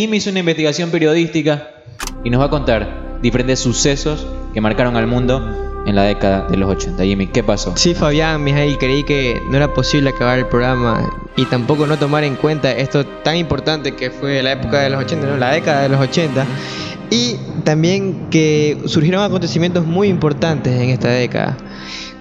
Jimmy hizo una investigación periodística y nos va a contar diferentes sucesos que marcaron al mundo en la década de los 80. Jimmy, ¿qué pasó? Sí, Fabián, Mijail, creí que no era posible acabar el programa y tampoco no tomar en cuenta esto tan importante que fue la época de los 80, ¿no? la década de los 80. Y también que surgieron acontecimientos muy importantes en esta década.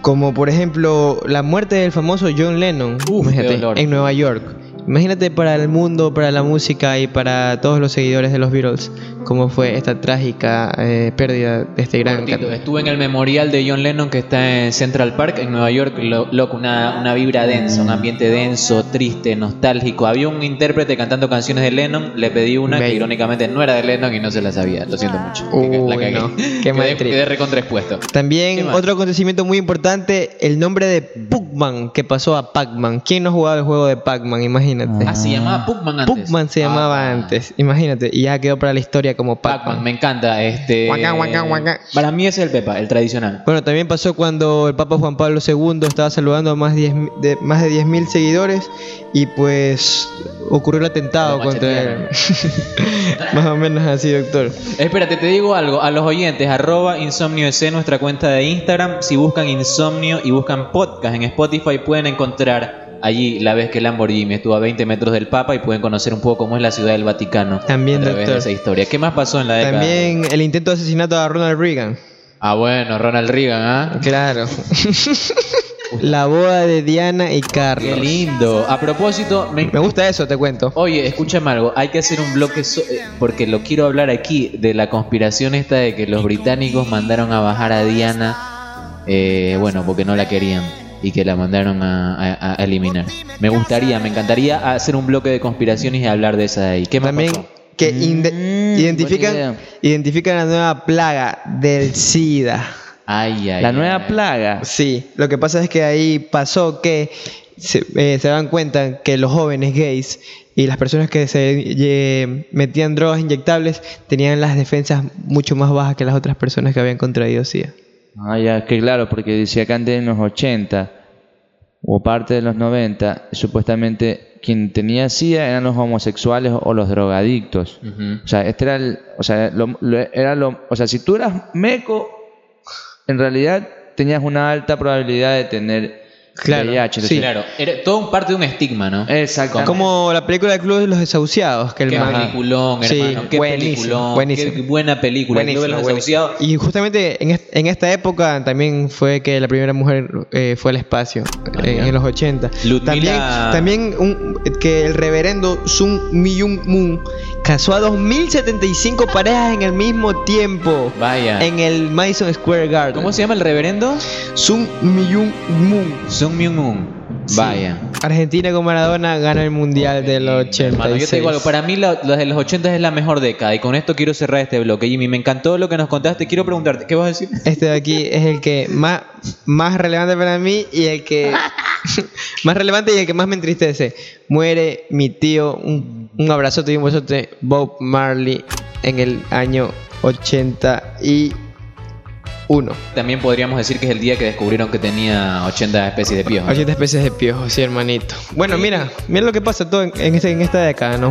Como por ejemplo la muerte del famoso John Lennon Uf, en Nueva York. Imagínate para el mundo, para la música y para todos los seguidores de los Beatles, cómo fue esta trágica eh, pérdida de este gran Cortito, cantante. Estuve en el memorial de John Lennon que está en Central Park, en Nueva York. Lo- loco, una, una vibra densa, un ambiente denso, triste, nostálgico. Había un intérprete cantando canciones de Lennon. Le pedí una que irónicamente no era de Lennon y no se la sabía. Lo siento mucho. Uy, La no. Qué Quedé, mal trip. quedé recontraexpuesto. ¿Qué También otro acontecimiento muy importante, el nombre de Pac-Man que pasó a Pac-Man. ¿Quién no jugaba el juego de Pac-Man? Imagínate. Ah, se llamaba Puckman antes. Pac-Man se llamaba Ah, antes, imagínate, y ya quedó para la historia como Pac-Man, Pac-Man. me encanta. Este, Guaca, guaca, guaca. Para mí ese es el Pepa, el tradicional. Bueno, también pasó cuando el Papa Juan Pablo II estaba saludando a más, 10 mi- de, más de 10.000 seguidores y pues ocurrió el atentado contra él. más o menos así, doctor. Espérate, te digo algo. A los oyentes, arroba InsomnioEC, nuestra cuenta de Instagram. Si buscan Insomnio y buscan podcast en Spotify, pueden encontrar allí la vez que Lamborghini estuvo a 20 metros del Papa y pueden conocer un poco cómo es la ciudad del Vaticano. También, a través doctor. de esa historia. ¿Qué más pasó en la década? También el intento de asesinato a Ronald Reagan. Ah, bueno, Ronald Reagan, ¿ah? Claro. la boda de Diana y Qué Carlos. lindo. A propósito, me, Me gusta eso, te cuento. Oye, escúchame algo, hay que hacer un bloque so- eh, porque lo quiero hablar aquí de la conspiración esta de que los británicos mandaron a bajar a Diana, eh, bueno, porque no la querían y que la mandaron a, a- a eliminar. Me gustaría, me encantaría hacer un bloque de conspiraciones y hablar de esa de ahí. ¿Qué más También pasó? que Mm, identifican, la nueva plaga del SIDA. Ay, ay, La ay. nueva plaga. Sí, lo que pasa es que ahí pasó que se, eh, se dan cuenta que los jóvenes gays y las personas que se eh, metían drogas inyectables tenían las defensas mucho más bajas que las otras personas que habían contraído SIDA. Ah, ya, que claro, porque decía que antes en los 80 o parte de los 90, supuestamente quien tenía SIDA eran los homosexuales o los drogadictos. O sea, este era el, o sea, lo- lo- era lo, o sea, si tú eras meco, en realidad tenías una alta probabilidad de tener Claro, VIH. sí. Claro, era todo un parte de un estigma, ¿no? Exacto. Como la película del Club de los Desahuciados, que el Qué man- peliculón, Sí, hermano. qué buenísimo, peliculón. buenísimo. Qué buena película. El Club de los Buenísimo, Desahuciados. buenísimo. Y justamente en, est- en esta época también fue que la primera mujer eh, fue al espacio, Ah, en, ya. en los 80. Ludmila- También, también un- que el reverendo Sun Myung Moon casó a 2075 parejas en el mismo tiempo Vaya. en el Madison Square Garden. ¿Cómo se llama el reverendo? Sun Myung Moon. Sung Myung Moon. Vaya. Argentina con Maradona gana el mundial del Hermano, yo 86. te digo algo, para mí lo, lo de los 80 es la mejor década y con esto quiero cerrar este bloque. Jimmy, me encantó lo que nos contaste. Quiero preguntarte, ¿qué vas a decir? Este de aquí es el que más, más relevante para mí y el que más relevante y el que más me entristece. Muere mi tío, un, un abrazote y un besote, Bob Marley, en el año 81. También podríamos decir que es el día que descubrieron que tenía 80 especies de piojos. 80 especies de piojos, sí, hermanito. Bueno, mira, mira lo que pasa todo en, en este- en esta década, ¿no?